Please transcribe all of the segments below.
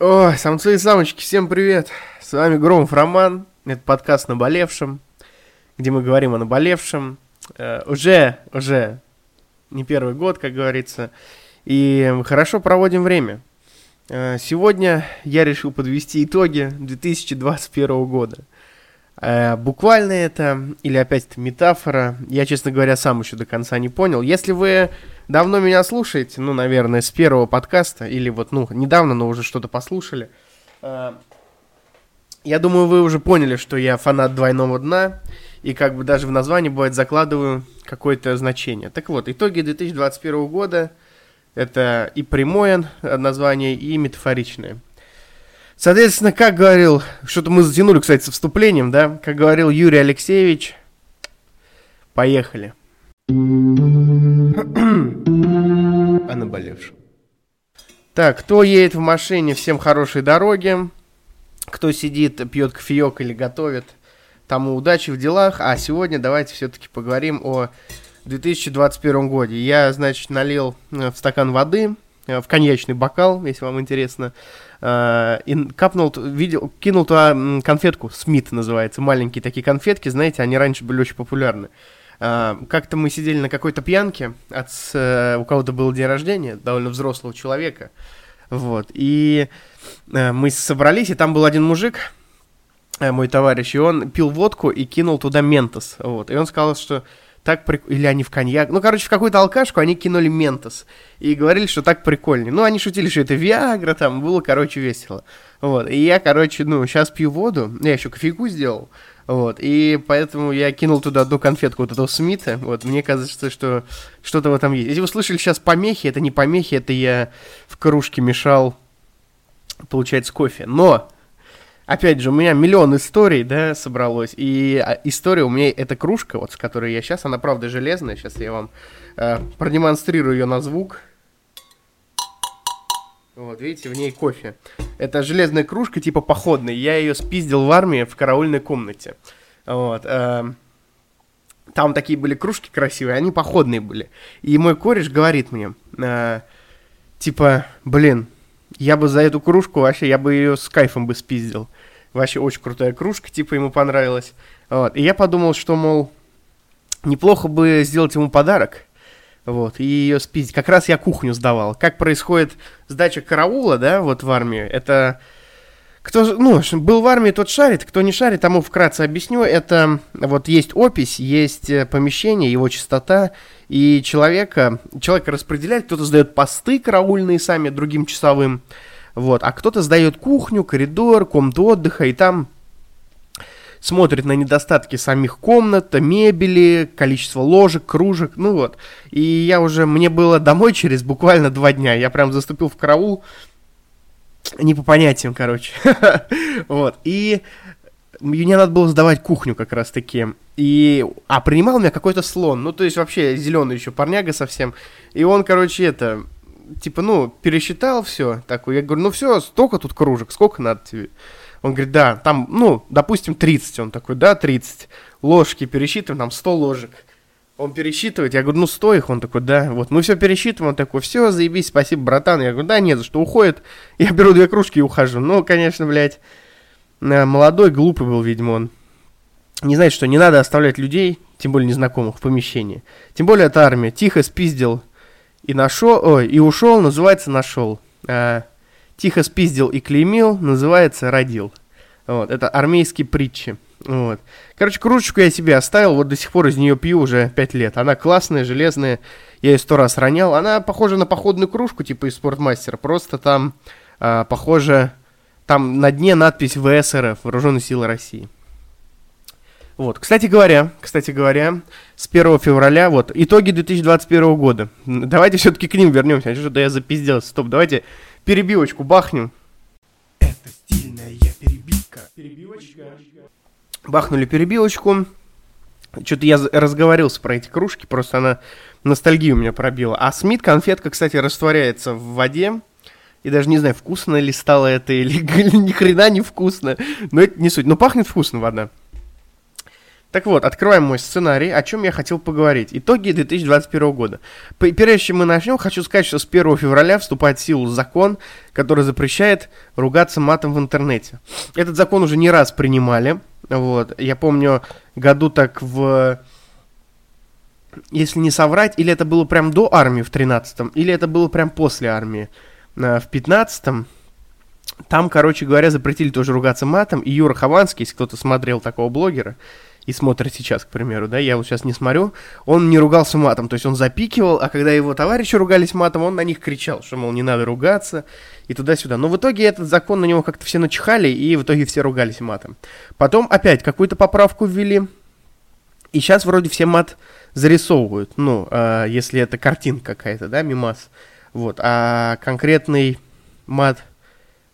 Ой, самцы и самочки, всем привет! С вами Громов Роман, это подкаст «Наболевшем», где мы говорим о наболевшем. Э, уже, уже не первый год, как говорится, и хорошо проводим время. Э, сегодня я решил подвести итоги 2021 года. Э, буквально это, или опять это метафора, я, честно говоря, сам еще до конца не понял. Если вы давно меня слушаете, ну, наверное, с первого подкаста, или вот, ну, недавно, но уже что-то послушали, э, я думаю, вы уже поняли, что я фанат двойного дна, и как бы даже в названии бывает закладываю какое-то значение. Так вот, итоги 2021 года, это и прямое название, и метафоричное. Соответственно, как говорил, что-то мы затянули, кстати, с вступлением, да, как говорил Юрий Алексеевич, поехали. о наболевшем. Так, кто едет в машине, всем хорошей дороги. Кто сидит, пьет кофеек или готовит, тому удачи в делах. А сегодня давайте все-таки поговорим о 2021 годе. Я, значит, налил э, в стакан воды, в коньячный бокал, если вам интересно, э, и капнул, видел, кинул туда конфетку, Смит называется, маленькие такие конфетки, знаете, они раньше были очень популярны. А, как-то мы сидели на какой-то пьянке, от, э, у кого-то был день рождения, довольно взрослого человека, вот, и э, мы собрались, и там был один мужик, э, мой товарищ, и он пил водку и кинул туда ментос, вот, и он сказал, что так прикольно, или они в коньяк, ну, короче, в какую-то алкашку они кинули ментос, и говорили, что так прикольнее, ну, они шутили, что это Виагра, там, было, короче, весело, вот, и я, короче, ну, сейчас пью воду, я еще кофейку сделал, вот, и поэтому я кинул туда одну конфетку вот этого Смита. Вот, мне кажется, что что-то в этом есть. Если вы слышали сейчас помехи, это не помехи, это я в кружке мешал, получается, кофе. Но, опять же, у меня миллион историй, да, собралось. И а, история у меня, эта кружка, вот с которой я сейчас, она правда железная. Сейчас я вам э, продемонстрирую ее на звук. Вот, видите, в ней кофе. Это железная кружка, типа походная. Я ее спиздил в армии в караульной комнате. Вот. Э, там такие были кружки красивые, они походные были. И мой кореш говорит мне, э, типа, блин, я бы за эту кружку вообще, я бы ее с кайфом бы спиздил. Вообще очень крутая кружка, типа, ему понравилась. Вот. И я подумал, что, мол, неплохо бы сделать ему подарок. Вот, и ее спиздить. Как раз я кухню сдавал. Как происходит сдача караула, да, вот в армии, это... Кто, ну, был в армии, тот шарит, кто не шарит, тому вкратце объясню. Это вот есть опись, есть э, помещение, его частота, и человека, человека распределяет, кто-то сдает посты караульные сами другим часовым, вот, а кто-то сдает кухню, коридор, комнату отдыха, и там смотрит на недостатки самих комнат, мебели, количество ложек, кружек, ну вот. И я уже, мне было домой через буквально два дня, я прям заступил в караул, не по понятиям, короче. вот, и мне надо было сдавать кухню как раз-таки. И... А, принимал меня какой-то слон. Ну, то есть вообще зеленый еще парняга совсем. И он, короче, это... Типа, ну, пересчитал все. Такой, я говорю, ну все, столько тут кружек, сколько надо тебе? Он говорит, да, там, ну, допустим, 30. Он такой, да, 30. Ложки пересчитываем, там 100 ложек. Он пересчитывает, я говорю, ну 100 их, он такой, да, вот, мы все пересчитываем, он такой, все, заебись, спасибо, братан. Я говорю, да, нет, за что, уходит. Я беру две кружки и ухожу. Ну, конечно, блядь, э, молодой, глупый был, видимо, он. Не знает, что не надо оставлять людей, тем более незнакомых, в помещении. Тем более это армия. Тихо спиздил и нашел, ой, и ушел, называется нашел. А, тихо спиздил и клеймил, называется родил. Вот, это армейские притчи. Вот. Короче, кружечку я себе оставил, вот до сих пор из нее пью уже 5 лет. Она классная, железная, я ее сто раз ронял. Она похожа на походную кружку, типа из спортмастера, просто там а, похоже, там на дне надпись ВСРФ, Вооруженные силы России. Вот, кстати говоря, кстати говоря, с 1 февраля, вот, итоги 2021 года. Давайте все-таки к ним вернемся, что-то я запизделся. Стоп, давайте перебивочку бахнем. Это стильная перебивка. Перебивочка. Бахнули перебивочку. Что-то я разговорился про эти кружки, просто она ностальгию у меня пробила. А Смит конфетка, кстати, растворяется в воде. И даже не знаю, вкусно ли стало это или, или ни хрена не вкусно. Но это не суть. Но пахнет вкусно вода. Так вот, открываем мой сценарий, о чем я хотел поговорить. Итоги 2021 года. Прежде чем мы начнем, хочу сказать, что с 1 февраля вступает в силу закон, который запрещает ругаться матом в интернете. Этот закон уже не раз принимали. Вот. Я помню, году так в... Если не соврать, или это было прям до армии в 13-м, или это было прям после армии э, в 15-м. Там, короче говоря, запретили тоже ругаться матом. И Юра Хованский, если кто-то смотрел такого блогера, и смотрит сейчас, к примеру, да, я вот сейчас не смотрю, он не ругался матом, то есть он запикивал, а когда его товарищи ругались матом, он на них кричал, что, мол, не надо ругаться, и туда-сюда. Но в итоге этот закон на него как-то все начихали, и в итоге все ругались матом. Потом опять какую-то поправку ввели, и сейчас вроде все мат зарисовывают, ну, э, если это картинка какая-то, да, мимас, вот, а конкретный мат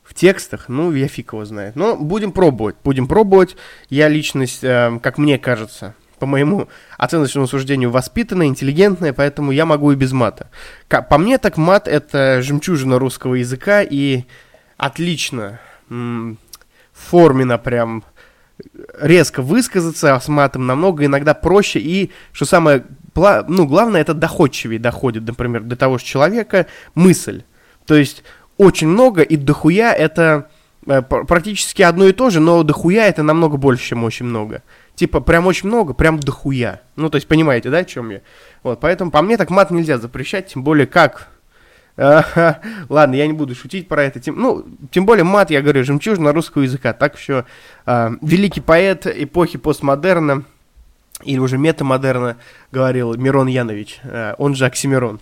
в текстах, ну, я фиг его знает. Но будем пробовать, будем пробовать. Я личность, э, как мне кажется, по моему оценочному суждению, воспитанная, интеллигентная, поэтому я могу и без мата. По мне, так мат — это жемчужина русского языка, и отлично, м- форменно прям резко высказаться с матом намного иногда проще, и, что самое, ну, главное, это доходчивее доходит, например, до того же человека мысль. То есть очень много, и дохуя это э, практически одно и то же, но дохуя это намного больше, чем очень много. Типа, прям очень много, прям дохуя. Ну, то есть, понимаете, да, о чем я? Вот, поэтому по мне так мат нельзя запрещать, тем более как... ладно, я не буду шутить про это. Тем, ну, тем более мат, я говорю, жемчужина русского языка. Так что э, великий поэт эпохи постмодерна, или уже метамодерна, говорил Мирон Янович, э, он же Оксимирон.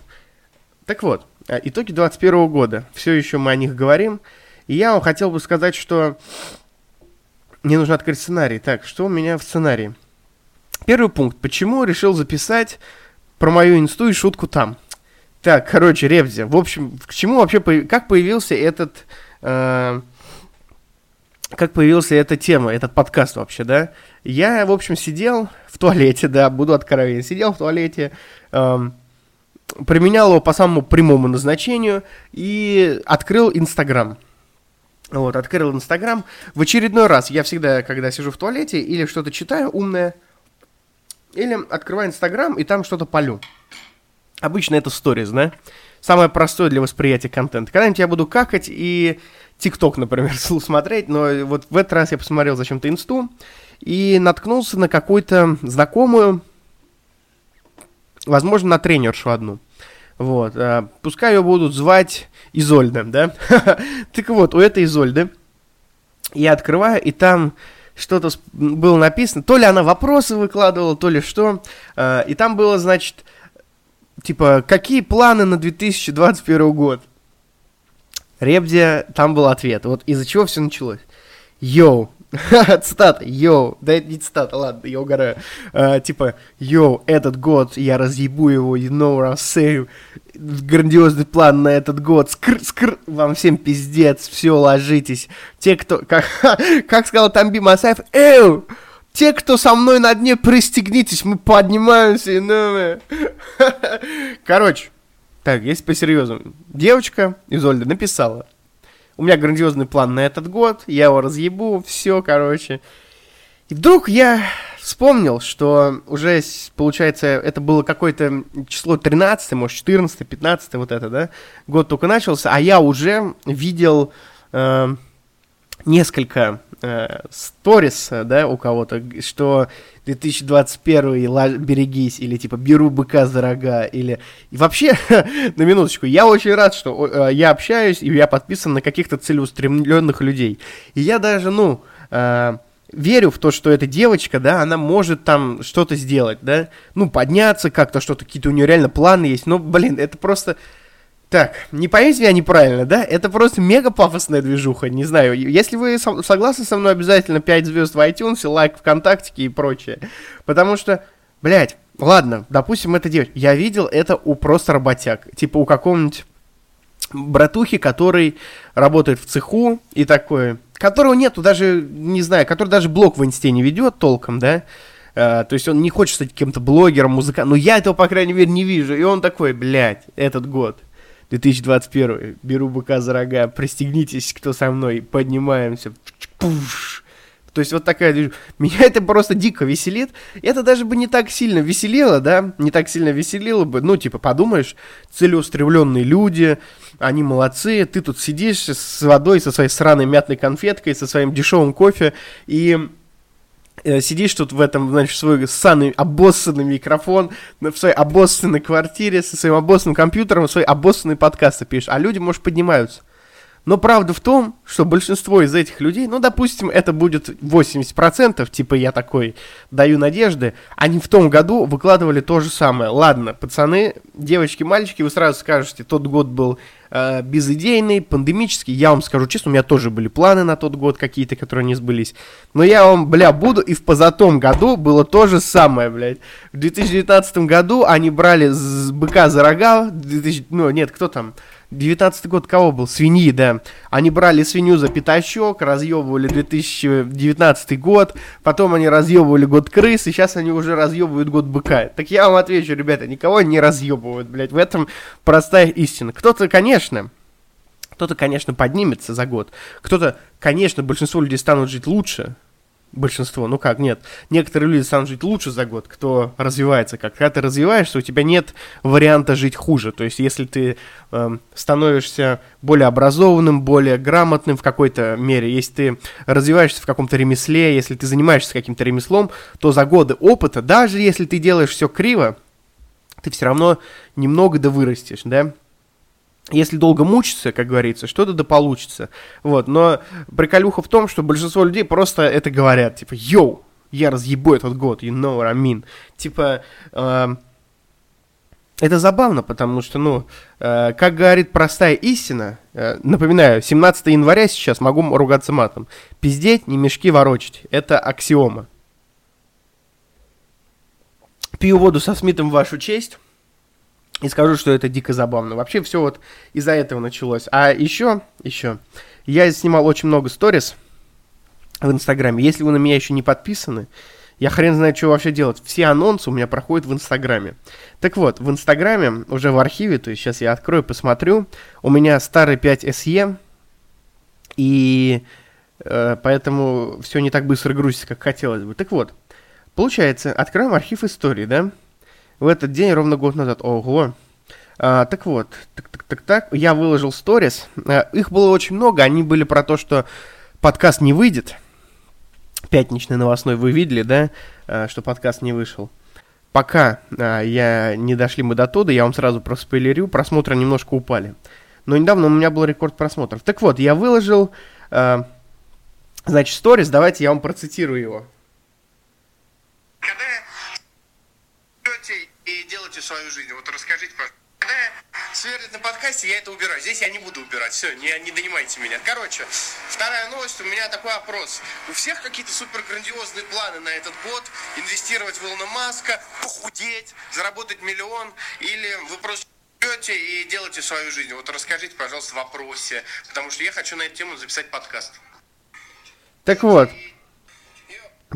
Так вот, Э, итоги 2021 года. Все еще мы о них говорим. И я вам хотел бы сказать, что мне нужно открыть сценарий. Так, что у меня в сценарии? Первый пункт. Почему решил записать про мою инсту и шутку там? Так, короче, Ревзя. В общем, к чему вообще, как появился этот... Э, как появился эта тема, этот подкаст вообще, да? Я, в общем, сидел в туалете, да, буду откровенен, сидел в туалете, эм, применял его по самому прямому назначению и открыл Инстаграм. Вот, открыл Инстаграм. В очередной раз я всегда, когда сижу в туалете или что-то читаю умное, или открываю Инстаграм и там что-то полю. Обычно это сторис, да? Самое простое для восприятия контента. Когда-нибудь я буду какать и ТикТок, например, смотреть, но вот в этот раз я посмотрел зачем-то инсту и наткнулся на какую-то знакомую возможно, на тренершу одну. Вот, а, пускай ее будут звать Изольда, да? так вот, у этой Изольды я открываю, и там что-то было написано, то ли она вопросы выкладывала, то ли что, а, и там было, значит, типа, какие планы на 2021 год? Ребдия, там был ответ, вот из-за чего все началось. Йоу, Цитата, йоу, да это не цитата, ладно, я угораю. А, типа, йоу, этот год я разъебу его, you know what I'm saying. Грандиозный план на этот год, скр, скр, вам всем пиздец, все, ложитесь. Те, кто, как, как сказал Тамби Масаев, эу, те, кто со мной на дне, пристегнитесь, мы поднимаемся и новые. Короче, так, есть по-серьезному. Девочка из Ольды написала, у меня грандиозный план на этот год, я его разъебу, все, короче. И вдруг я вспомнил, что уже, получается, это было какое-то число 13, может, 14, 15, вот это, да, год только начался, а я уже видел э, несколько сторис, да, у кого-то, что 2021 берегись, или типа беру быка за рога, или... И вообще, на минуточку, я очень рад, что э, я общаюсь, и я подписан на каких-то целеустремленных людей. И я даже, ну, э, верю в то, что эта девочка, да, она может там что-то сделать, да, ну, подняться как-то, что-то, какие-то у нее реально планы есть, но, блин, это просто так, не поймите меня неправильно, да? Это просто мега пафосная движуха, не знаю. Если вы со- согласны со мной, обязательно 5 звезд в iTunes, лайк ВКонтакте и прочее. Потому что, блядь, ладно, допустим, это девочка. Я видел это у просто работяг. Типа у какого-нибудь братухи, который работает в цеху и такое, которого нету даже, не знаю, который даже блог в инсте не ведет толком, да, Uh, то есть он не хочет стать каким-то блогером, музыкантом, но я этого, по крайней мере, не вижу. И он такой, блядь, этот год. 2021. Беру быка за рога, пристегнитесь, кто со мной, поднимаемся. Пуш. То есть вот такая... Меня это просто дико веселит. Это даже бы не так сильно веселило, да? Не так сильно веселило бы. Ну, типа, подумаешь, целеустремленные люди, они молодцы. Ты тут сидишь с водой, со своей сраной мятной конфеткой, со своим дешевым кофе, и сидишь тут в этом, значит, свой ссаный обоссанный микрофон, в своей обоссанной квартире, со своим обоссанным компьютером, свои обоссанные подкасты пишешь, а люди, может, поднимаются. Но правда в том, что большинство из этих людей, ну, допустим, это будет 80%, типа я такой даю надежды, они в том году выкладывали то же самое. Ладно, пацаны, девочки, мальчики, вы сразу скажете, тот год был э, безыдейный, пандемический. Я вам скажу честно, у меня тоже были планы на тот год какие-то, которые не сбылись. Но я вам, бля, буду, и в позатом году было то же самое, блядь. В 2019 году они брали с быка за рога, 2000, ну, нет, кто там? 19 год кого был? Свиньи, да. Они брали свинью за пятачок, разъебывали 2019 год, потом они разъебывали год крыс, и сейчас они уже разъебывают год быка. Так я вам отвечу, ребята, никого не разъебывают, блядь. В этом простая истина. Кто-то, конечно, кто-то, конечно, поднимется за год. Кто-то, конечно, большинство людей станут жить лучше, большинство, ну как, нет, некоторые люди станут жить лучше за год, кто развивается как. Когда ты развиваешься, у тебя нет варианта жить хуже. То есть, если ты э, становишься более образованным, более грамотным в какой-то мере, если ты развиваешься в каком-то ремесле, если ты занимаешься каким-то ремеслом, то за годы опыта, даже если ты делаешь все криво, ты все равно немного да вырастешь, да? Если долго мучиться, как говорится, что-то да получится. Вот, но приколюха в том, что большинство людей просто это говорят, типа, йоу, я разъебу этот год, you know what I mean. Типа, э, это забавно, потому что, ну, э, как говорит простая истина, э, напоминаю, 17 января сейчас могу ругаться матом, пиздеть, не мешки ворочать, это аксиома. Пью воду со Смитом в вашу честь. И скажу, что это дико забавно. Вообще все вот из-за этого началось. А еще, еще, я снимал очень много сторис в Инстаграме. Если вы на меня еще не подписаны, я хрен знает, что вообще делать. Все анонсы у меня проходят в Инстаграме. Так вот, в Инстаграме, уже в архиве, то есть сейчас я открою, посмотрю, у меня старый 5 SE, и э, поэтому все не так быстро грузится, как хотелось бы. Так вот, получается, откроем архив истории, да? В этот день ровно год назад. Ого. А, так вот, так, так, так, так, я выложил сторис. А, их было очень много, они были про то, что подкаст не выйдет. Пятничный новостной вы видели, да, а, что подкаст не вышел. Пока а, я не дошли мы до туда, я вам сразу проспойлерю, просмотры немножко упали. Но недавно у меня был рекорд просмотров. Так вот, я выложил, а, значит, сторис, давайте я вам процитирую его. Когда свою жизнь. Вот расскажите, пожалуйста. Свернет на подкасте, я это убираю. Здесь я не буду убирать. Все, не, не донимайте меня. Короче, вторая новость. У меня такой опрос. У всех какие-то супер грандиозные планы на этот год? Инвестировать в Илона Маска, похудеть, заработать миллион? Или вы просто живете и делаете свою жизнь? Вот расскажите, пожалуйста, в вопросе. Потому что я хочу на эту тему записать подкаст. Так вот.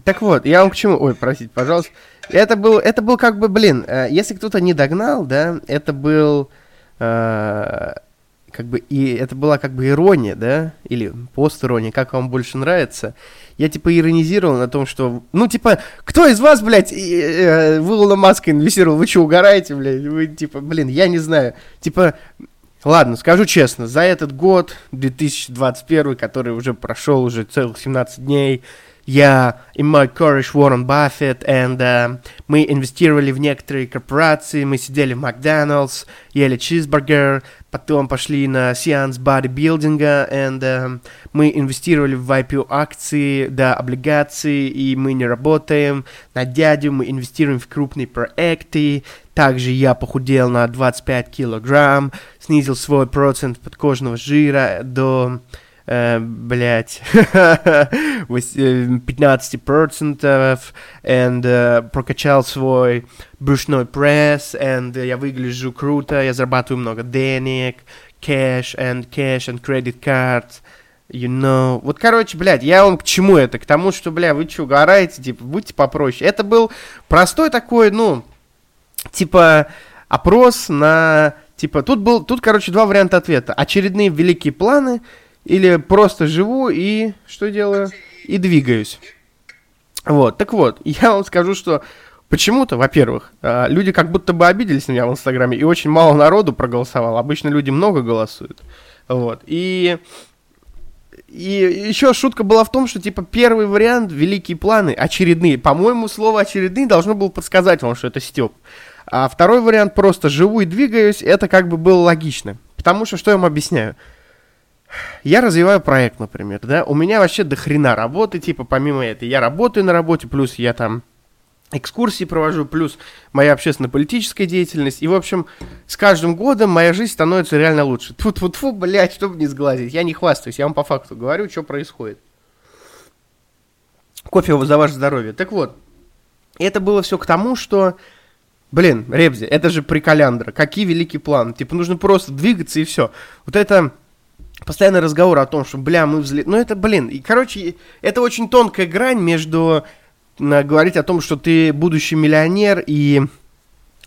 Так вот, я вам к чему... Ой, простите, пожалуйста. Это был, это был как бы, блин, э, если кто-то не догнал, да, это был, э, как бы, и это была как бы ирония, да, или пост-ирония, как вам больше нравится. Я, типа, иронизировал на том, что, ну, типа, кто из вас, блядь, э, в Илона Маска инвестировал? Вы что, угораете, блядь? Вы, типа, блин, я не знаю. Типа, ладно, скажу честно, за этот год, 2021, который уже прошел уже целых 17 дней, я и мой кореш Уоррен Баффет, and uh, мы инвестировали в некоторые корпорации, мы сидели в Макдональдс, ели чизбургер, потом пошли на сеанс бодибилдинга, and uh, мы инвестировали в IPO акции, да, облигации, и мы не работаем. На дядю, мы инвестируем в крупные проекты, также я похудел на 25 килограмм, снизил свой процент подкожного жира до э, блядь, 15% and э, прокачал свой брюшной пресс, and я выгляжу круто, я зарабатываю много денег, cash and cash and credit cards, You know. Вот, короче, блядь, я вам к чему это? К тому, что, бля, вы что, угораете? Типа, будьте попроще. Это был простой такой, ну, типа, опрос на... Типа, тут был, тут, короче, два варианта ответа. Очередные великие планы или просто живу и что делаю? и двигаюсь. Вот, так вот, я вам скажу, что Почему-то, во-первых, а, люди как будто бы обиделись на меня в Инстаграме, и очень мало народу проголосовало. Обычно люди много голосуют. Вот. И, и еще шутка была в том, что, типа, первый вариант, великие планы, очередные. По-моему, слово очередные должно было подсказать вам, что это Степ. А второй вариант, просто живу и двигаюсь, это как бы было логично. Потому что, что я вам объясняю? Я развиваю проект, например, да, у меня вообще до хрена работы, типа, помимо этой, я работаю на работе, плюс я там экскурсии провожу, плюс моя общественно-политическая деятельность. И, в общем, с каждым годом моя жизнь становится реально лучше. тут вот фу блядь, чтобы не сглазить. Я не хвастаюсь, я вам по факту говорю, что происходит. Кофе за ваше здоровье. Так вот, это было все к тому, что... Блин, Ребзи, это же приколяндра. Какие великий план. Типа, нужно просто двигаться и все. Вот это постоянный разговор о том, что, бля, мы взлет... Ну, это, блин, и, короче, это очень тонкая грань между говорить о том, что ты будущий миллионер и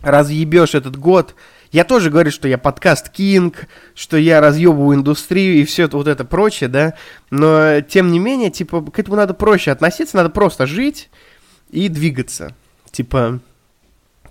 разъебешь этот год. Я тоже говорю, что я подкаст Кинг, что я разъебываю индустрию и все это вот это прочее, да. Но тем не менее, типа, к этому надо проще относиться, надо просто жить и двигаться. Типа,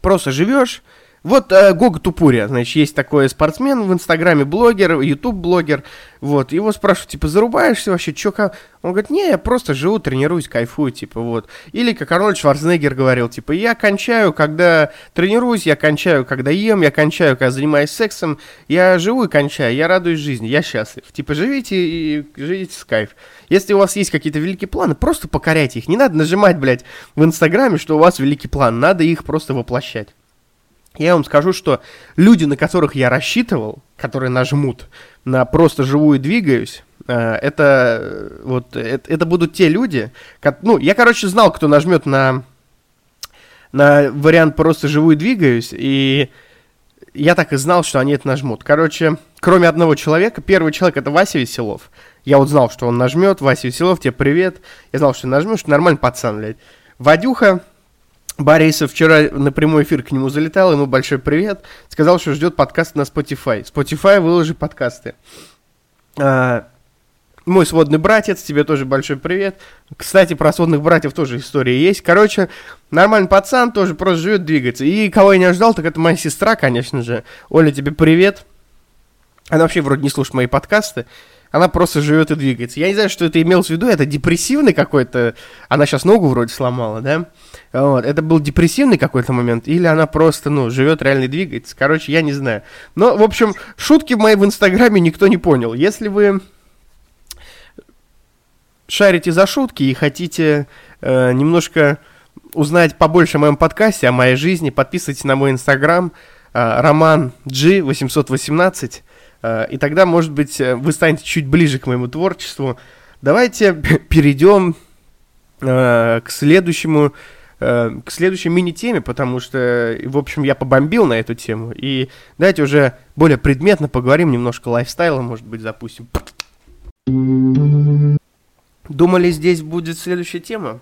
просто живешь, вот э, Гога Тупурия, значит, есть такой спортсмен в Инстаграме, блогер, Ютуб-блогер, вот, его спрашивают, типа, зарубаешься вообще, чё, как? Он говорит, не, я просто живу, тренируюсь, кайфую, типа, вот. Или, как Арнольд Шварценеггер говорил, типа, я кончаю, когда тренируюсь, я кончаю, когда ем, я кончаю, когда занимаюсь сексом, я живу и кончаю, я радуюсь жизни, я счастлив. Типа, живите и живите с кайф. Если у вас есть какие-то великие планы, просто покоряйте их. Не надо нажимать, блядь, в Инстаграме, что у вас великий план, надо их просто воплощать. Я вам скажу, что люди, на которых я рассчитывал, которые нажмут на просто живую двигаюсь, э, это э, вот это, это будут те люди, как, ну я короче знал, кто нажмет на на вариант просто живую двигаюсь, и я так и знал, что они это нажмут. Короче, кроме одного человека, первый человек это Вася Веселов. Я вот знал, что он нажмет. Вася Веселов, тебе привет. Я знал, что нажмешь, что нормальный пацан, блядь. Вадюха, Борисов вчера на прямой эфир к нему залетал, ему большой привет. Сказал, что ждет подкаст на Spotify. Spotify выложи подкасты. А, мой сводный братец, тебе тоже большой привет. Кстати, про сводных братьев тоже история есть. Короче, нормальный пацан, тоже просто живет, двигается. И кого я не ожидал, так это моя сестра, конечно же. Оля, тебе привет. Она вообще вроде не слушает мои подкасты она просто живет и двигается. Я не знаю, что это имелось в виду, это депрессивный какой-то, она сейчас ногу вроде сломала, да? Вот, это был депрессивный какой-то момент, или она просто, ну, живет реально двигается. Короче, я не знаю. Но, в общем, шутки мои в Инстаграме никто не понял. Если вы шарите за шутки и хотите э, немножко узнать побольше о моем подкасте, о моей жизни, подписывайтесь на мой Инстаграм, э, Роман G818. Э, и тогда, может быть, э, вы станете чуть ближе к моему творчеству. Давайте перейдем э, к следующему к следующей мини-теме, потому что, в общем, я побомбил на эту тему. И давайте уже более предметно поговорим, немножко лайфстайла, может быть, запустим. Думали, здесь будет следующая тема?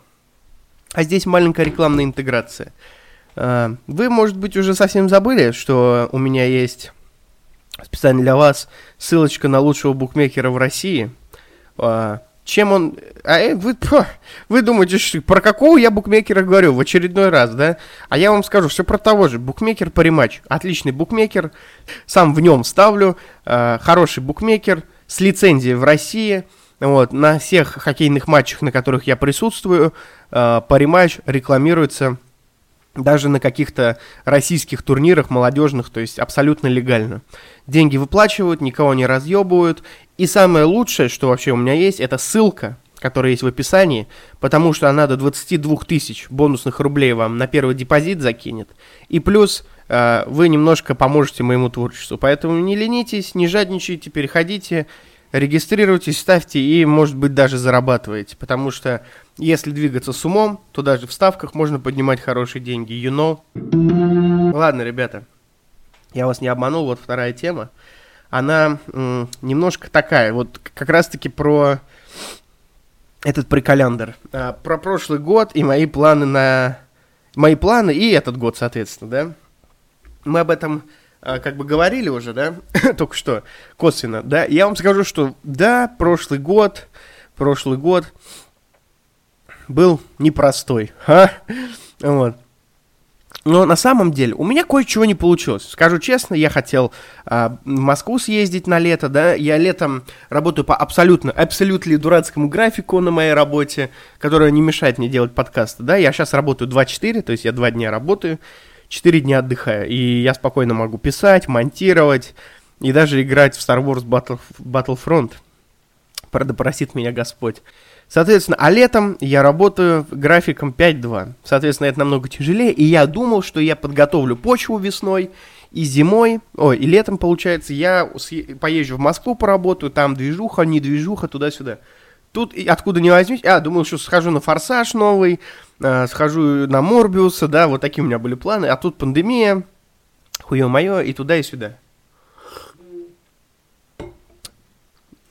А здесь маленькая рекламная интеграция. Вы, может быть, уже совсем забыли, что у меня есть специально для вас ссылочка на лучшего букмекера в России. А, чем он... А э, вы, вы думаете, что, про какого я букмекера говорю в очередной раз, да? А я вам скажу, все про того же. Букмекер по рематч. Отличный букмекер. Сам в нем ставлю. Э, хороший букмекер с лицензией в России. Вот, на всех хоккейных матчах, на которых я присутствую, э, по рематч рекламируется даже на каких-то российских турнирах молодежных, то есть абсолютно легально. Деньги выплачивают, никого не разъебывают. И самое лучшее, что вообще у меня есть, это ссылка, которая есть в описании, потому что она до 22 тысяч бонусных рублей вам на первый депозит закинет. И плюс э, вы немножко поможете моему творчеству. Поэтому не ленитесь, не жадничайте, переходите, регистрируйтесь, ставьте и, может быть, даже зарабатываете. Потому что если двигаться с умом, то даже в ставках можно поднимать хорошие деньги, you know. Ладно, ребята, я вас не обманул, вот вторая тема. Она м, немножко такая, вот как раз-таки про этот приколяндр. А, про прошлый год и мои планы на... Мои планы и этот год, соответственно, да. Мы об этом а, как бы говорили уже, да, только что, косвенно, да. Я вам скажу, что да, прошлый год, прошлый год был непростой. А? Вот. Но на самом деле у меня кое-чего не получилось. Скажу честно, я хотел а, в Москву съездить на лето, да. Я летом работаю по абсолютно, абсолютно дурацкому графику на моей работе, которая не мешает мне делать подкасты, да. Я сейчас работаю 2-4, то есть я 2 дня работаю, 4 дня отдыхаю. И я спокойно могу писать, монтировать и даже играть в Star Wars Battle, Battlefront. Правда, просит меня Господь. Соответственно, а летом я работаю графиком 5-2. Соответственно, это намного тяжелее. И я думал, что я подготовлю почву весной и зимой, ой, и летом, получается, я поезжу в Москву поработаю, там движуха, не движуха, туда-сюда. Тут откуда не возьмись, а, думал, что схожу на Форсаж новый, э, схожу на Морбиуса, да, вот такие у меня были планы. А тут пандемия, хуе мое, и туда, и сюда.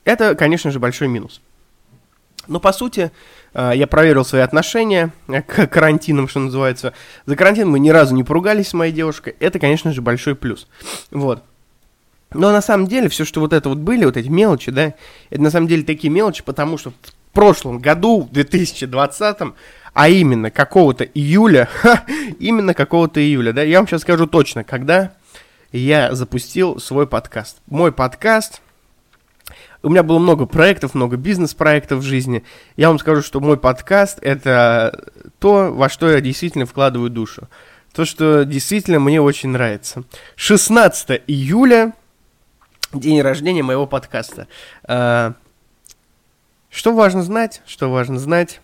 Это, конечно же, большой минус. Но, по сути, э, я проверил свои отношения к карантинам, что называется. За карантин мы ни разу не поругались с моей девушкой. Это, конечно же, большой плюс. Вот. Но на самом деле, все, что вот это вот были, вот эти мелочи, да, это на самом деле такие мелочи, потому что в прошлом году, в 2020, а именно какого-то июля, ха, именно какого-то июля, да, я вам сейчас скажу точно, когда я запустил свой подкаст. Мой подкаст у меня было много проектов, много бизнес-проектов в жизни. Я вам скажу, что мой подкаст — это то, во что я действительно вкладываю душу. То, что действительно мне очень нравится. 16 июля, день рождения моего подкаста. А, что важно знать? Что важно знать?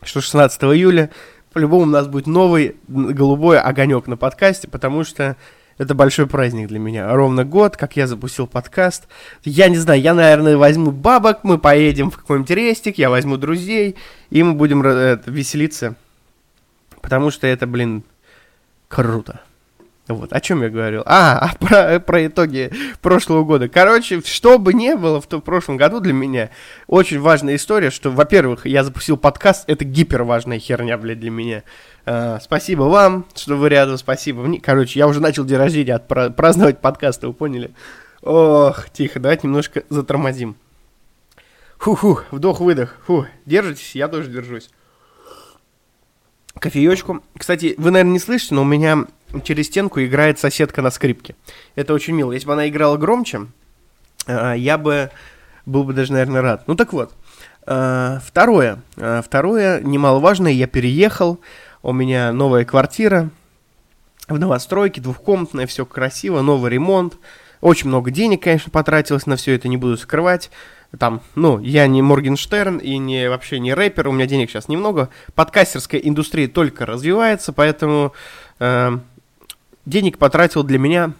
Что 16 июля по-любому у нас будет новый голубой огонек на подкасте, потому что это большой праздник для меня. Ровно год, как я запустил подкаст. Я не знаю, я, наверное, возьму бабок, мы поедем в какой-нибудь рестик, я возьму друзей, и мы будем это, веселиться. Потому что это, блин, круто. Вот, о чем я говорил? А, а про, про итоги прошлого года. Короче, что бы ни было в, том, прошлом году для меня, очень важная история, что, во-первых, я запустил подкаст, это гипер важная херня, блядь, для меня. Uh, спасибо вам, что вы рядом, спасибо мне. Короче, я уже начал день рождения отпра- праздновать подкасты, вы поняли? Ох, тихо, давайте немножко затормозим. Фу-фу, вдох-выдох. Фу, держитесь, я тоже держусь. Кофеечку. Кстати, вы, наверное, не слышите, но у меня через стенку играет соседка на скрипке. Это очень мило. Если бы она играла громче, uh, я бы был бы даже, наверное, рад. Ну так вот. Uh, второе. Второе, немаловажное, я переехал у меня новая квартира в новостройке, двухкомнатная, все красиво, новый ремонт. Очень много денег, конечно, потратилось на все это, не буду скрывать. Там, ну, я не Моргенштерн и не вообще не рэпер, у меня денег сейчас немного. Подкастерская индустрия только развивается, поэтому э, денег потратил для меня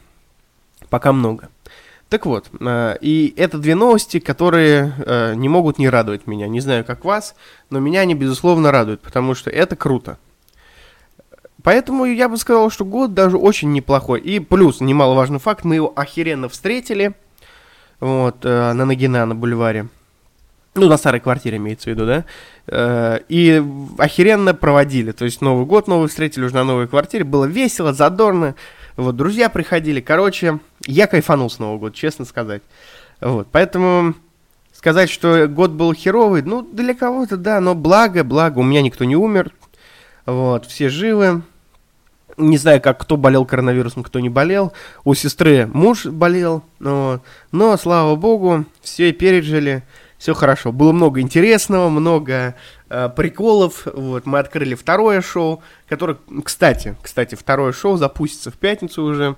пока много. Так вот, э, и это две новости, которые э, не могут не радовать меня. Не знаю, как вас, но меня они, безусловно, радуют, потому что это круто. Поэтому я бы сказал, что год даже очень неплохой. И плюс, немаловажный факт, мы его охеренно встретили. Вот, э, на Нагина, на бульваре. Ну, на старой квартире имеется в виду, да? Э, и охеренно проводили. То есть Новый год новый встретили уже на новой квартире. Было весело, задорно. Вот, друзья приходили. Короче, я кайфанул с Нового года, честно сказать. Вот, поэтому сказать, что год был херовый, ну, для кого-то, да, но благо, благо, у меня никто не умер, вот, все живы. Не знаю, как кто болел коронавирусом, кто не болел. У сестры муж болел, но, но слава богу, все пережили, все хорошо. Было много интересного, много э, приколов. Вот, мы открыли второе шоу, которое, кстати, кстати, второе шоу запустится в пятницу уже.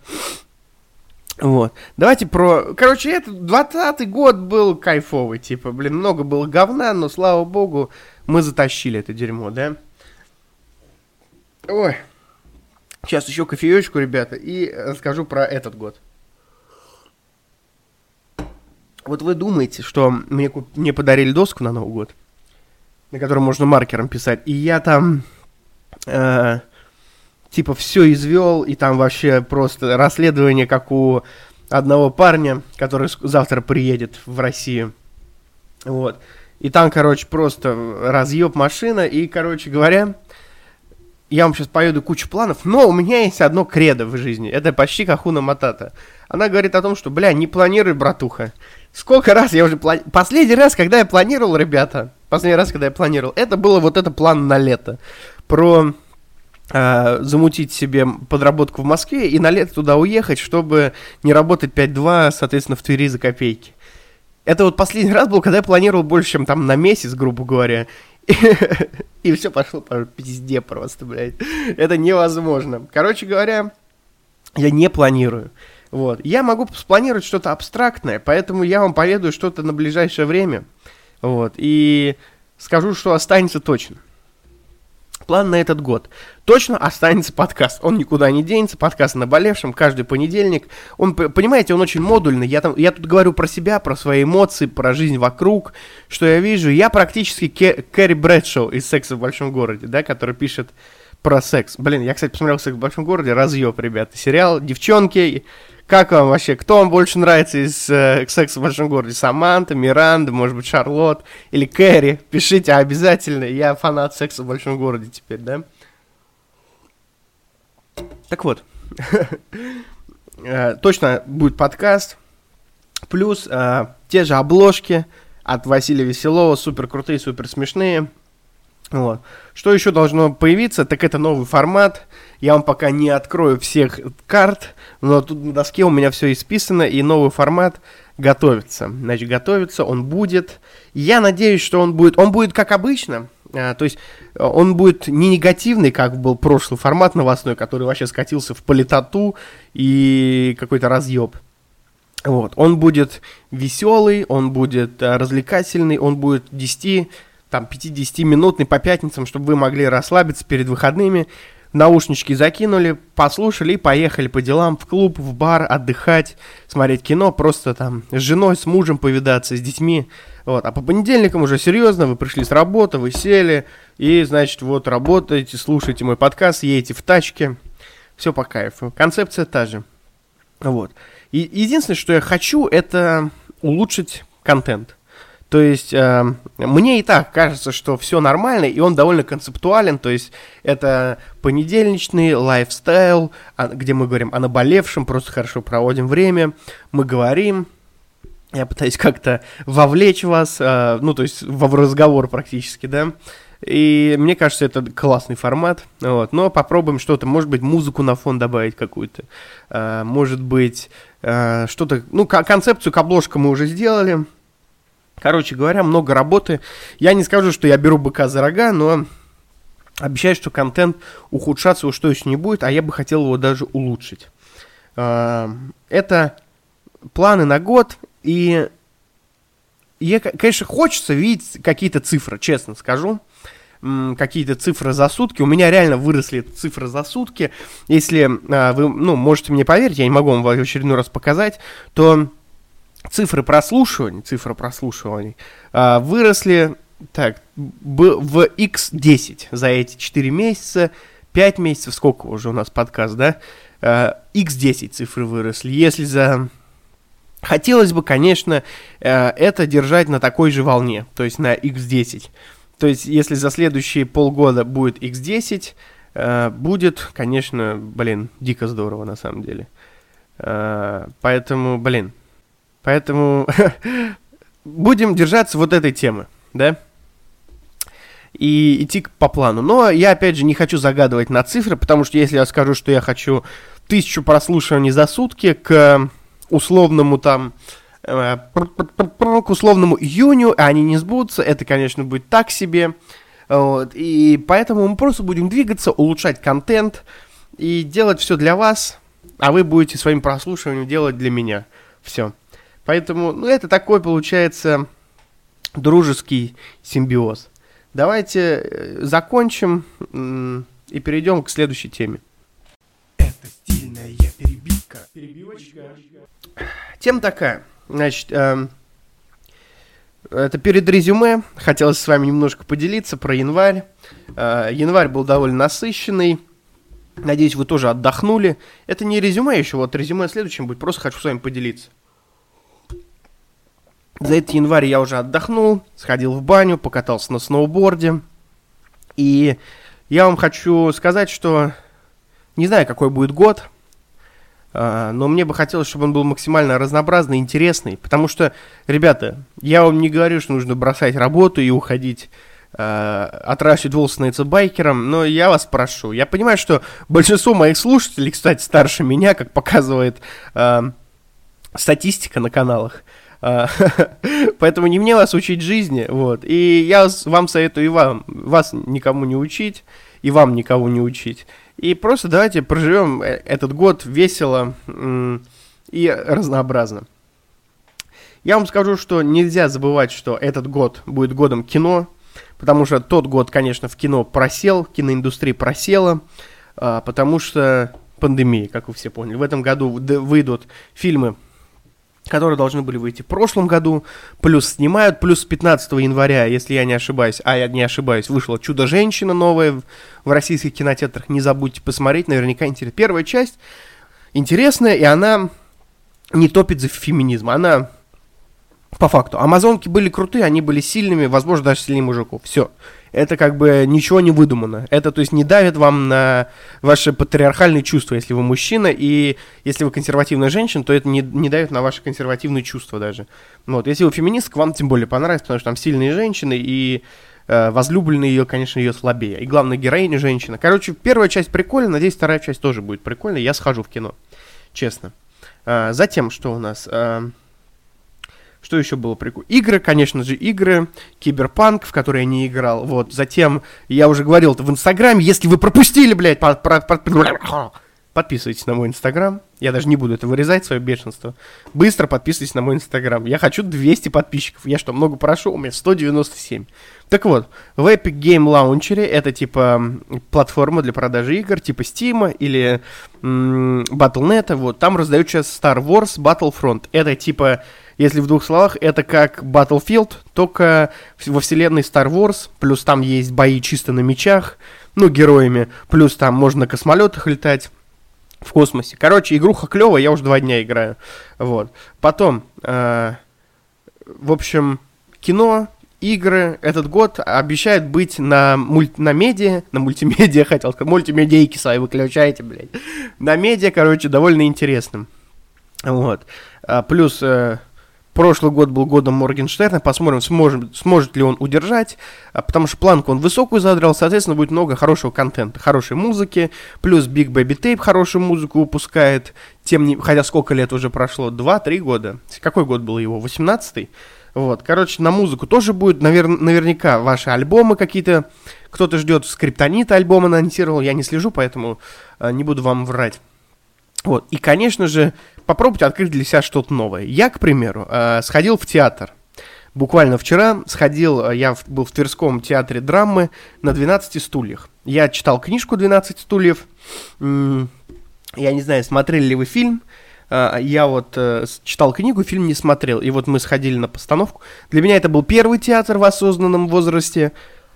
Вот. Давайте про... Короче, этот 20-й год был кайфовый, типа, блин, много было говна, но, слава богу, мы затащили это дерьмо, да? Ой. Сейчас еще кофеечку, ребята, и расскажу про этот год. Вот вы думаете, что мне, мне подарили доску на Новый год, на которой можно маркером писать, и я там э, типа все извел, и там вообще просто расследование, как у одного парня, который завтра приедет в Россию. Вот. И там, короче, просто разъеб машина, и, короче говоря, я вам сейчас поеду кучу планов, но у меня есть одно кредо в жизни. Это почти как Матата. Она говорит о том, что, бля, не планируй, братуха. Сколько раз я уже планировал... Последний раз, когда я планировал, ребята, последний раз, когда я планировал, это было вот это план на лето. Про э, замутить себе подработку в Москве и на лето туда уехать, чтобы не работать 5-2, соответственно, в Твери за копейки. Это вот последний раз был, когда я планировал больше, чем там на месяц, грубо говоря. И, все пошло по пизде просто, блядь. Это невозможно. Короче говоря, я не планирую. Вот. Я могу спланировать что-то абстрактное, поэтому я вам поведаю что-то на ближайшее время. Вот. И скажу, что останется точно. План на этот год. Точно останется подкаст. Он никуда не денется. Подкаст наболевшим каждый понедельник. Он, понимаете, он очень модульный. Я, там, я тут говорю про себя, про свои эмоции, про жизнь вокруг, что я вижу. Я практически Кэрри Брэдшоу из «Секса в большом городе», да, который пишет про секс. Блин, я, кстати, посмотрел «Секс в большом городе». Разъеб, ребята. Сериал «Девчонки». Как вам вообще? Кто вам больше нравится из э, «Секса в большом городе»? Саманта, Миранда, может быть, Шарлот или Кэрри? Пишите обязательно. Я фанат «Секса в большом городе» теперь, да? Так вот. Э, точно будет подкаст. Плюс э, те же обложки от Василия Веселова. Супер крутые, супер смешные. Вот. Что еще должно появиться, так это новый формат. Я вам пока не открою всех карт, но тут на доске у меня все исписано, и новый формат готовится. Значит, готовится, он будет. Я надеюсь, что он будет, он будет как обычно, а, то есть он будет не негативный, как был прошлый формат новостной, который вообще скатился в политоту и какой-то разъеб. Вот. Он будет веселый, он будет а, развлекательный, он будет 10 там 50-минутный по пятницам, чтобы вы могли расслабиться перед выходными. Наушнички закинули, послушали и поехали по делам в клуб, в бар, отдыхать, смотреть кино, просто там с женой, с мужем повидаться, с детьми. Вот. А по понедельникам уже серьезно, вы пришли с работы, вы сели, и, значит, вот работаете, слушаете мой подкаст, едете в тачке. Все по кайфу. Концепция та же. Вот. И единственное, что я хочу, это улучшить контент. То есть э, мне и так кажется, что все нормально, и он довольно концептуален. То есть это понедельничный лайфстайл, а, где мы говорим о наболевшем, просто хорошо проводим время, мы говорим. Я пытаюсь как-то вовлечь вас, э, ну, то есть в разговор практически, да. И мне кажется, это классный формат. Вот. Но попробуем что-то, может быть, музыку на фон добавить какую-то. Э, может быть, э, что-то... Ну, концепцию к обложкам мы уже сделали. Короче говоря, много работы. Я не скажу, что я беру быка за рога, но обещаю, что контент ухудшаться уж точно не будет, а я бы хотел его даже улучшить. А, это планы на год, и я, конечно, хочется видеть какие-то цифры, честно скажу какие-то цифры за сутки. У меня реально выросли цифры за сутки. Если а, вы, ну, можете мне поверить, я не могу вам в очередной раз показать, то цифры прослушиваний, цифры прослушиваний а, выросли так, в x10 за эти 4 месяца, 5 месяцев, сколько уже у нас подкаст, да? x10 а, цифры выросли. Если за... Хотелось бы, конечно, а, это держать на такой же волне, то есть на x10. То есть, если за следующие полгода будет x10, будет, конечно, блин, дико здорово на самом деле. Поэтому, блин, Поэтому будем держаться вот этой темы, да? И идти по плану. Но я, опять же, не хочу загадывать на цифры, потому что если я скажу, что я хочу тысячу прослушиваний за сутки к условному там э, к условному июню, а они не сбудутся, это, конечно, будет так себе. Вот. И поэтому мы просто будем двигаться, улучшать контент и делать все для вас, а вы будете своим прослушиванием делать для меня. Все. Поэтому, ну, это такой, получается, дружеский симбиоз. Давайте э, закончим и перейдем к следующей теме. Это стильная перебивка. Перебивочка. Тема такая. Значит, э, это перед резюме. Хотелось с вами немножко поделиться про январь. Э, январь был довольно насыщенный. Надеюсь, вы тоже отдохнули. Это не резюме еще, вот резюме следующем будет. Просто хочу с вами поделиться. За этот январь я уже отдохнул, сходил в баню, покатался на сноуборде. И я вам хочу сказать, что не знаю, какой будет год, А, но мне бы хотелось, чтобы он был максимально разнообразный, интересный, потому что, ребята, я вам не говорю, что нужно бросать работу и уходить э, отращивать волосы, становиться байкером, но я вас прошу. Я понимаю, что большинство моих слушателей, кстати, старше меня, как показывает э, статистика на каналах, поэтому не мне вас учить жизни, вот. И я вам советую и вам, вас никому не учить, и вам никого не учить. И просто давайте проживем э, этот год весело и разнообразно. Я вам скажу, что нельзя забывать, что этот год будет годом кино, потому что тот год, конечно, в кино просел, киноиндустрия просела, а, потому что пандемия, как вы все поняли. В этом году выйдут фильмы которые должны были выйти в прошлом году, плюс снимают, плюс 15 января, если я не ошибаюсь, а я не ошибаюсь, вышла «Чудо-женщина» новая в российских кинотеатрах, не забудьте посмотреть, наверняка интересно. Первая часть интересная, и она не топит за феминизм, она по факту. Амазонки были крутые, они были сильными, возможно, даже сильнее мужиков. Все это как бы ничего не выдумано. Это, то есть, не давит вам на ваши патриархальные чувства, если вы мужчина, и если вы консервативная женщина, то это не, не давит на ваши консервативные чувства даже. Вот, если вы феминистка, вам тем более понравится, потому что там сильные женщины, и э, возлюбленные ее, конечно, ее слабее. И главная героиня женщина. Короче, первая часть прикольная, надеюсь, вторая часть тоже будет прикольная. Я схожу в кино, честно. А, затем, что у нас... А, что еще было прикольно? Игры, конечно же, игры. Киберпанк, в который я не играл. Вот. Затем, я уже говорил это в Инстаграме. Если вы пропустили, блядь, под, под, под, подписывайтесь на мой Инстаграм. Я даже не буду это вырезать, свое бешенство. Быстро подписывайтесь на мой Инстаграм. Я хочу 200 подписчиков. Я что, много прошу? У меня 197. Так вот, в Epic Game Launcher это типа платформа для продажи игр, типа Steam или м- Battle.net. Вот, там раздают сейчас Star Wars Battlefront. Это типа если в двух словах, это как Battlefield, только во вселенной Star Wars, плюс там есть бои чисто на мечах, ну, героями, плюс там можно на космолетах летать в космосе. Короче, игруха клевая, я уже два дня играю. Вот. Потом, э, в общем, кино, игры этот год обещают быть на, муль... на медиа, на мультимедиа, хотел сказать, мультимедийки свои выключайте, блядь. На медиа, короче, довольно интересным. Вот. А, плюс э, Прошлый год был годом Моргенштерна, посмотрим, сможет, сможет ли он удержать, а, потому что планку он высокую задрал, соответственно, будет много хорошего контента, хорошей музыки, плюс Big Baby Tape хорошую музыку выпускает, тем не, хотя сколько лет уже прошло, 2-3 года, какой год был его, 18-й? Вот, короче, на музыку тоже будет, навер- наверняка, ваши альбомы какие-то, кто-то ждет Скриптонита альбом анонсировал, я не слежу, поэтому э, не буду вам врать. Вот, и, конечно же, попробуйте открыть для себя что-то новое. Я, к примеру, э, сходил в театр. Буквально вчера сходил, э, я был в Тверском театре драмы на 12 стульях. Я читал книжку «12 стульев». Я не знаю, смотрели ли вы фильм. Э, я вот читал книгу, фильм не смотрел. И вот мы сходили на постановку. Для меня это был первый театр в осознанном возрасте.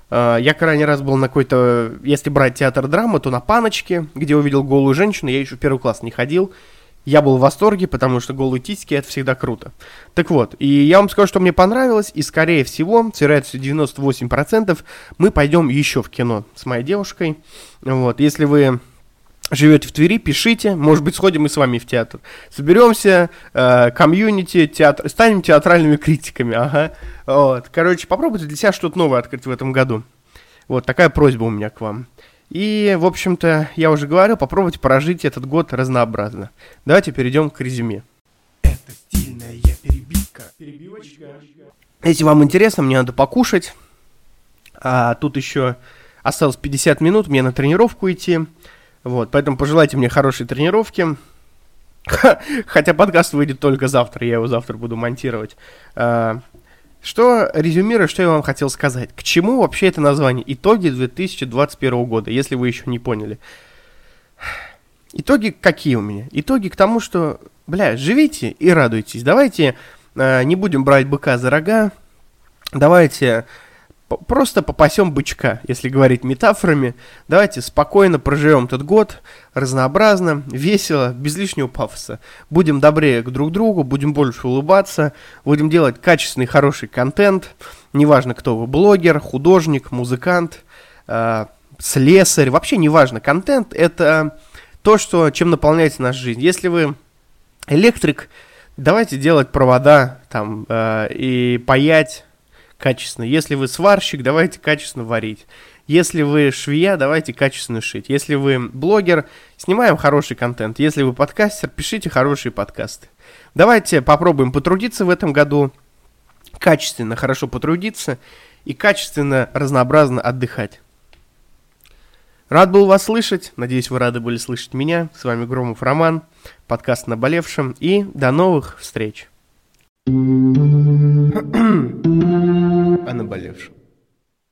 Я крайний раз был на какой-то, если брать театр драмы, то на Паночке, где увидел голую женщину. Я еще в первый класс не ходил. Я был в восторге, потому что голые титьки это всегда круто. Так вот, и я вам скажу, что мне понравилось, и скорее всего, с вероятностью 98%, мы пойдем еще в кино с моей девушкой. Вот, если вы живете в Твери, пишите, может быть, сходим мы с вами в театр. Соберемся, э, комьюнити, театр, станем театральными критиками, ага. Вот, короче, попробуйте для себя что-то новое открыть в этом году. Вот такая просьба у меня к вам. И, в общем-то, я уже говорил, попробуйте прожить этот год разнообразно. Давайте перейдем к резюме. Это стильная перебивка. Перебивочка. Если вам интересно, мне надо покушать. А тут еще осталось 50 минут, мне на тренировку идти. Вот, поэтому пожелайте мне хорошей тренировки. Хотя подкаст выйдет только завтра, я его завтра буду монтировать. Что, резюмируя, что я вам хотел сказать. К чему вообще это название? Итоги 2021 года, если вы еще не поняли. Итоги какие у меня? Итоги к тому, что, бля, живите и радуйтесь. Давайте э, не будем брать быка за рога. Давайте просто попасем бычка, если говорить метафорами. Давайте спокойно проживем этот год, разнообразно, весело, без лишнего пафоса. Будем добрее к друг другу, будем больше улыбаться, будем делать качественный, хороший контент. Неважно, кто вы, блогер, художник, музыкант, э, слесарь, вообще неважно. Контент — это то, что, чем наполняется наша жизнь. Если вы электрик, давайте делать провода там э, и паять качественно. Если вы сварщик, давайте качественно варить. Если вы швея, давайте качественно шить. Если вы блогер, снимаем хороший контент. Если вы подкастер, пишите хорошие подкасты. Давайте попробуем потрудиться в этом году, качественно, хорошо потрудиться и качественно, разнообразно отдыхать. Рад был вас слышать. Надеюсь, вы рады были слышать меня. С вами Громов Роман, подкаст «Наболевшим». И до новых встреч о наболевшем.